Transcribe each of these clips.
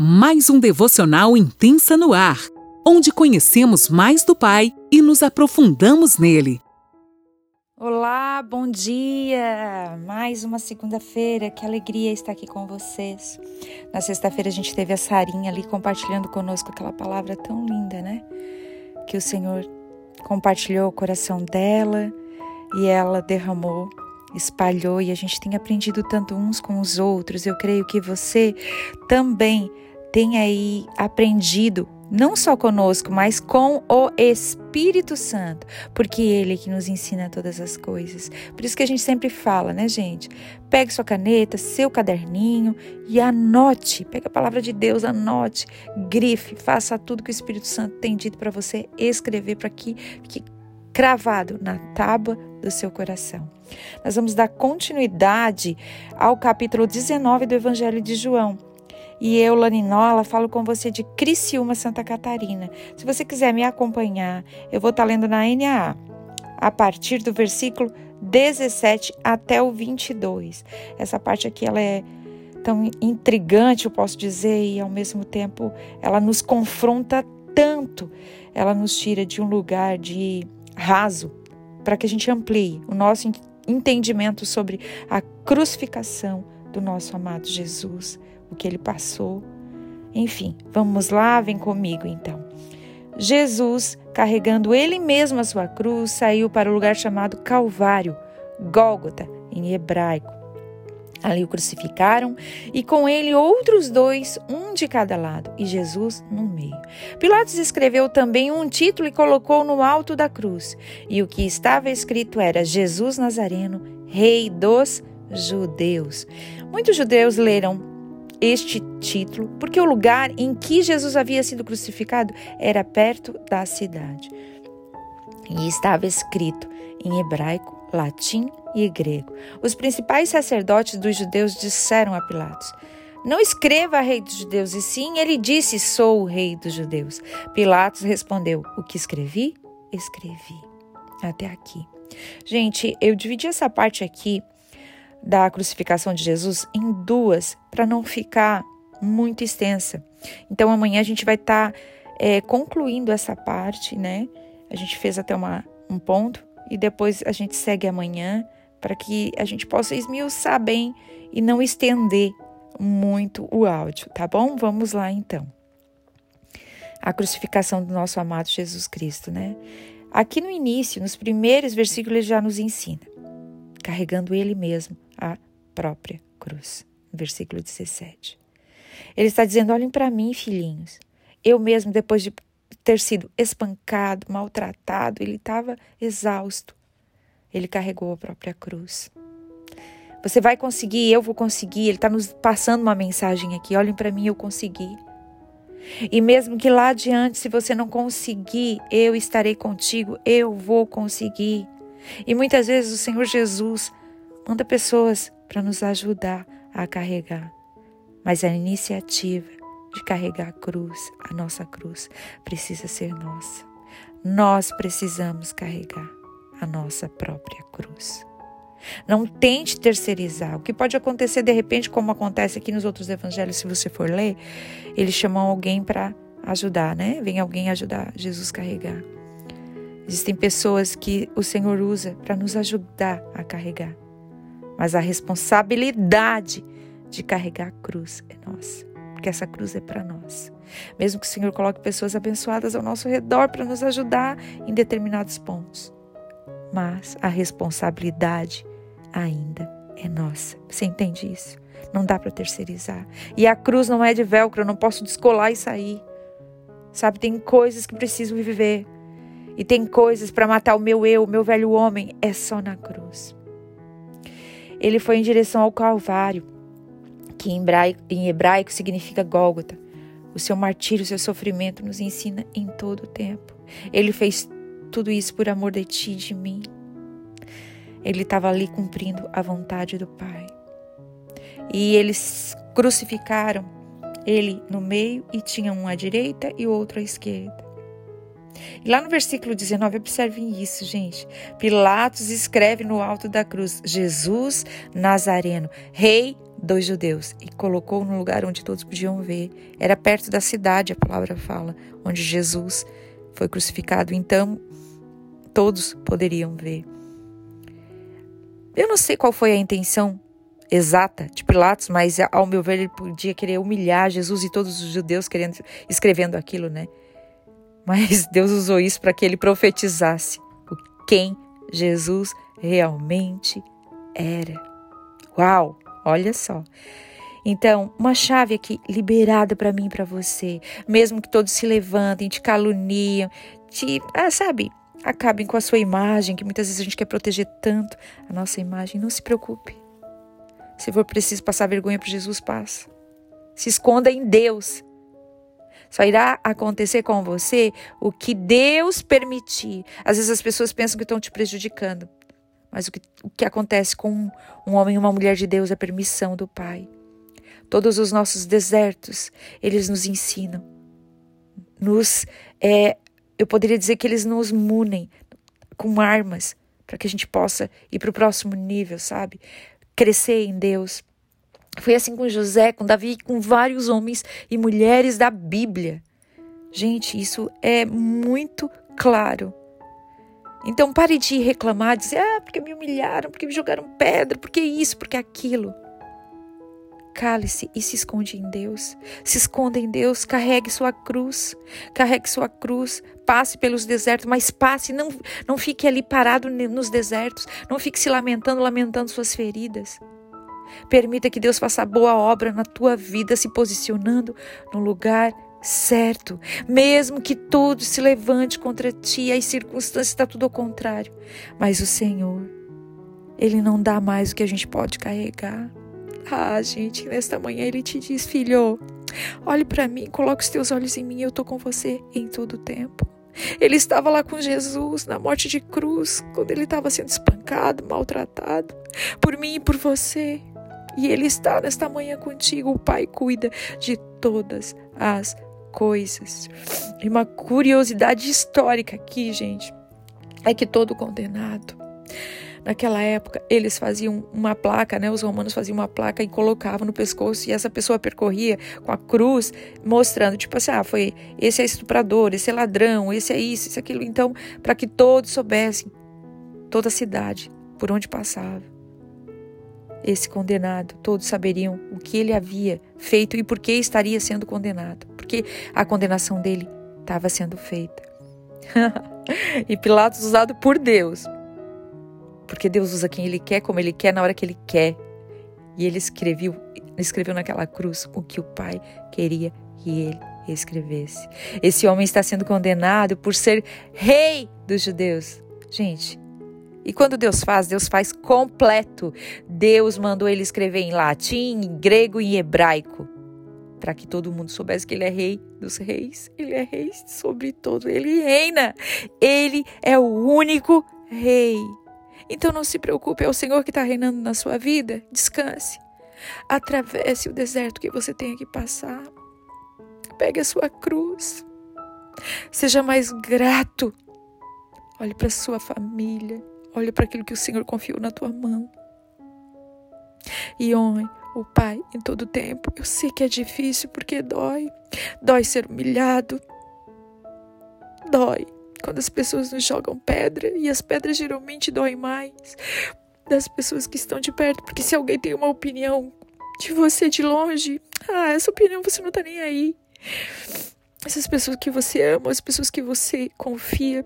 mais um devocional intensa no ar, onde conhecemos mais do Pai e nos aprofundamos nele. Olá, bom dia! Mais uma segunda-feira, que alegria estar aqui com vocês. Na sexta-feira a gente teve a Sarinha ali compartilhando conosco aquela palavra tão linda, né? Que o Senhor compartilhou o coração dela e ela derramou espalhou e a gente tem aprendido tanto uns com os outros. Eu creio que você também tem aí aprendido não só conosco, mas com o Espírito Santo, porque ele é que nos ensina todas as coisas. Por isso que a gente sempre fala, né, gente? Pegue sua caneta, seu caderninho e anote. Pegue a palavra de Deus, anote, grife, faça tudo que o Espírito Santo tem dito para você escrever para que fique cravado na tábua do seu coração. Nós vamos dar continuidade ao capítulo 19 do Evangelho de João. E eu, Laninola, falo com você de Criciúma, Santa Catarina. Se você quiser me acompanhar, eu vou estar lendo na NAA, a partir do versículo 17 até o 22. Essa parte aqui ela é tão intrigante, eu posso dizer, e ao mesmo tempo ela nos confronta tanto. Ela nos tira de um lugar de raso para que a gente amplie o nosso entendimento sobre a crucificação do nosso amado Jesus o que ele passou. Enfim, vamos lá, vem comigo então. Jesus, carregando ele mesmo a sua cruz, saiu para o lugar chamado Calvário, Gólgota, em hebraico. Ali o crucificaram e com ele outros dois, um de cada lado, e Jesus no meio. Pilatos escreveu também um título e colocou no alto da cruz. E o que estava escrito era: Jesus Nazareno, Rei dos Judeus. Muitos judeus leram este título porque o lugar em que Jesus havia sido crucificado era perto da cidade. E estava escrito em hebraico, latim e grego. Os principais sacerdotes dos judeus disseram a Pilatos: Não escreva rei dos judeus, e sim ele disse: Sou o rei dos judeus. Pilatos respondeu: O que escrevi? Escrevi. Até aqui. Gente, eu dividi essa parte aqui da crucificação de Jesus em duas, para não ficar muito extensa. Então amanhã a gente vai estar tá, é, concluindo essa parte, né? A gente fez até uma, um ponto e depois a gente segue amanhã para que a gente possa esmiuçar bem e não estender muito o áudio, tá bom? Vamos lá então. A crucificação do nosso amado Jesus Cristo, né? Aqui no início, nos primeiros versículos, ele já nos ensina, carregando ele mesmo a própria cruz. Versículo 17. Ele está dizendo: olhem para mim, filhinhos. Eu mesmo, depois de ter sido espancado, maltratado, ele estava exausto. Ele carregou a própria cruz. Você vai conseguir, eu vou conseguir. Ele está nos passando uma mensagem aqui. Olhem para mim, eu consegui. E mesmo que lá adiante, se você não conseguir, eu estarei contigo, eu vou conseguir. E muitas vezes o Senhor Jesus Manda pessoas para nos ajudar a carregar. Mas a iniciativa de carregar a cruz, a nossa cruz, precisa ser nossa. Nós precisamos carregar a nossa própria cruz. Não tente terceirizar. O que pode acontecer de repente, como acontece aqui nos outros evangelhos, se você for ler, eles chamam alguém para ajudar, né? Vem alguém ajudar Jesus carregar. Existem pessoas que o Senhor usa para nos ajudar a carregar mas a responsabilidade de carregar a cruz é nossa, porque essa cruz é para nós. Mesmo que o Senhor coloque pessoas abençoadas ao nosso redor para nos ajudar em determinados pontos, mas a responsabilidade ainda é nossa. Você entende isso? Não dá para terceirizar. E a cruz não é de velcro, eu não posso descolar e sair. Sabe, tem coisas que preciso viver. E tem coisas para matar o meu eu, o meu velho homem, é só na cruz. Ele foi em direção ao Calvário, que em hebraico, em hebraico significa Gólgota. O seu martírio, o seu sofrimento nos ensina em todo o tempo. Ele fez tudo isso por amor de ti e de mim. Ele estava ali cumprindo a vontade do Pai. E eles crucificaram ele no meio e tinha um à direita e outro à esquerda. E lá no versículo 19, observem isso, gente. Pilatos escreve no alto da cruz: Jesus Nazareno, Rei dos judeus e colocou no lugar onde todos podiam ver. Era perto da cidade, a palavra fala, onde Jesus foi crucificado. Então, todos poderiam ver. Eu não sei qual foi a intenção exata de Pilatos, mas ao meu ver ele podia querer humilhar Jesus e todos os judeus querendo escrevendo aquilo, né? Mas Deus usou isso para que ele profetizasse quem Jesus realmente era. Uau, olha só. Então, uma chave aqui liberada para mim e para você, mesmo que todos se levantem, te caluniam, te, ah, sabe, acabem com a sua imagem, que muitas vezes a gente quer proteger tanto a nossa imagem, não se preocupe. Se for preciso passar vergonha para Jesus, passa. Se esconda em Deus. Só irá acontecer com você o que Deus permitir. Às vezes as pessoas pensam que estão te prejudicando. Mas o que, o que acontece com um homem e uma mulher de Deus é permissão do Pai. Todos os nossos desertos, eles nos ensinam. Nos, é, eu poderia dizer que eles nos munem com armas para que a gente possa ir para o próximo nível, sabe? Crescer em Deus. Foi assim com José, com Davi, com vários homens e mulheres da Bíblia. Gente, isso é muito claro. Então pare de reclamar, dizer, ah, porque me humilharam, porque me jogaram pedra, porque isso, porque aquilo. Cale-se e se esconde em Deus. Se esconda em Deus, carregue sua cruz. Carregue sua cruz. Passe pelos desertos, mas passe, não, não fique ali parado nos desertos. Não fique se lamentando, lamentando suas feridas. Permita que Deus faça boa obra na tua vida, se posicionando no lugar certo, mesmo que tudo se levante contra ti, as circunstâncias está tudo ao contrário, mas o Senhor, ele não dá mais o que a gente pode carregar. Ah, gente, nesta manhã ele te diz, filho, olhe para mim, coloque os teus olhos em mim, eu tô com você em todo o tempo. Ele estava lá com Jesus na morte de cruz, quando ele estava sendo espancado, maltratado, por mim e por você. E Ele está nesta manhã contigo. O Pai cuida de todas as coisas. E uma curiosidade histórica aqui, gente, é que todo condenado, naquela época, eles faziam uma placa, né? Os romanos faziam uma placa e colocavam no pescoço e essa pessoa percorria com a cruz, mostrando, tipo assim, ah, foi esse é estuprador, esse é ladrão, esse é isso, esse é aquilo. Então, para que todos soubessem, toda a cidade, por onde passava. Esse condenado, todos saberiam o que ele havia feito e por que estaria sendo condenado porque a condenação dele estava sendo feita. e Pilatos usado por Deus. Porque Deus usa quem ele quer, como ele quer, na hora que ele quer. E ele escreveu, escreveu naquela cruz o que o Pai queria que ele escrevesse. Esse homem está sendo condenado por ser rei dos judeus. Gente, e quando Deus faz, Deus faz completo. Deus mandou ele escrever em latim, em grego e em hebraico para que todo mundo soubesse que ele é rei dos reis, ele é rei sobre todo, ele reina. Ele é o único rei. Então não se preocupe, é o Senhor que está reinando na sua vida. Descanse. Atravesse o deserto que você tenha que passar. Pegue a sua cruz. Seja mais grato. Olhe para sua família. Olhe para aquilo que o Senhor confiou na tua mão. E honre o Pai em todo tempo. Eu sei que é difícil porque dói. Dói ser humilhado. Dói quando as pessoas nos jogam pedra e as pedras geralmente doem mais das pessoas que estão de perto, porque se alguém tem uma opinião de você de longe, ah, essa opinião você não tá nem aí. Essas pessoas que você ama, as pessoas que você confia,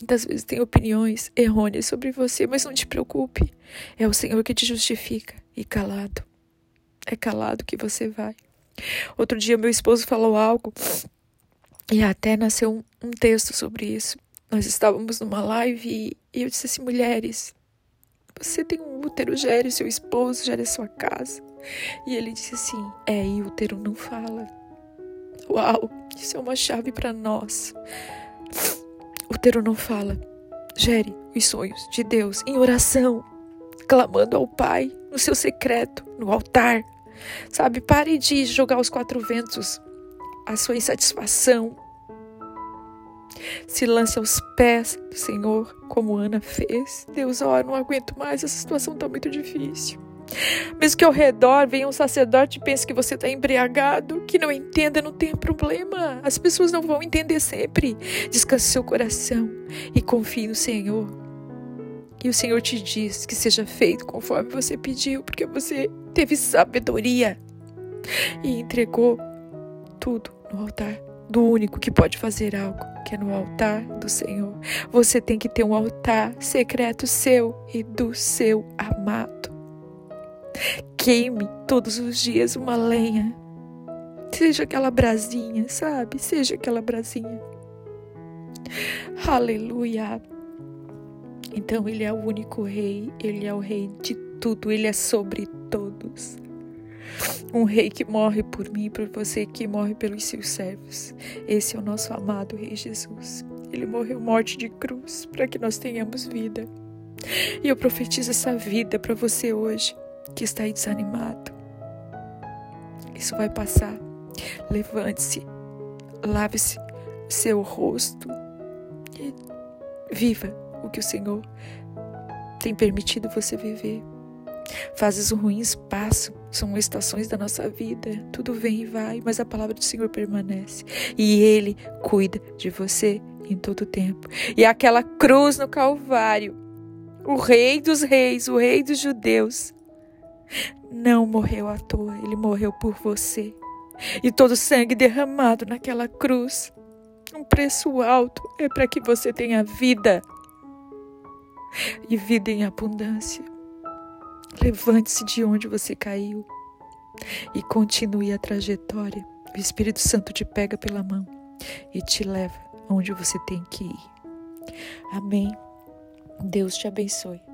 muitas vezes têm opiniões errôneas sobre você, mas não te preocupe. É o Senhor que te justifica e calado. É calado que você vai. Outro dia, meu esposo falou algo e até nasceu um, um texto sobre isso. Nós estávamos numa live e eu disse assim: mulheres, você tem um útero, gere seu esposo, gere sua casa. E ele disse assim: é, e útero não fala. Uau, isso é uma chave para nós. O não fala. Gere os sonhos de Deus em oração, clamando ao Pai no seu secreto, no altar. Sabe, pare de jogar os quatro ventos a sua insatisfação. Se lance aos pés do Senhor, como Ana fez. Deus, ó, oh, não aguento mais, essa situação está muito difícil. Mesmo que ao redor venha um sacerdote e pense que você está embriagado, que não entenda, não tem problema. As pessoas não vão entender sempre. Descanse seu coração e confie no Senhor. E o Senhor te diz que seja feito conforme você pediu, porque você teve sabedoria e entregou tudo no altar do único que pode fazer algo, que é no altar do Senhor. Você tem que ter um altar secreto seu e do seu amado. Queime todos os dias uma lenha. Seja aquela brasinha, sabe? Seja aquela brasinha. Aleluia. Então ele é o único rei, ele é o rei de tudo, ele é sobre todos. Um rei que morre por mim por você, que morre pelos seus servos. Esse é o nosso amado Rei Jesus. Ele morreu morte de cruz para que nós tenhamos vida. E eu profetizo essa vida para você hoje que está aí desanimado. Isso vai passar. Levante-se, lave-se seu rosto e viva o que o Senhor tem permitido você viver. Fases ruins passam, são estações da nossa vida. Tudo vem e vai, mas a palavra do Senhor permanece. E Ele cuida de você em todo tempo. E aquela cruz no Calvário, o Rei dos Reis, o Rei dos Judeus, não morreu à toa, ele morreu por você. E todo o sangue derramado naquela cruz, um preço alto, é para que você tenha vida e vida em abundância. Levante-se de onde você caiu e continue a trajetória. O Espírito Santo te pega pela mão e te leva onde você tem que ir. Amém. Deus te abençoe.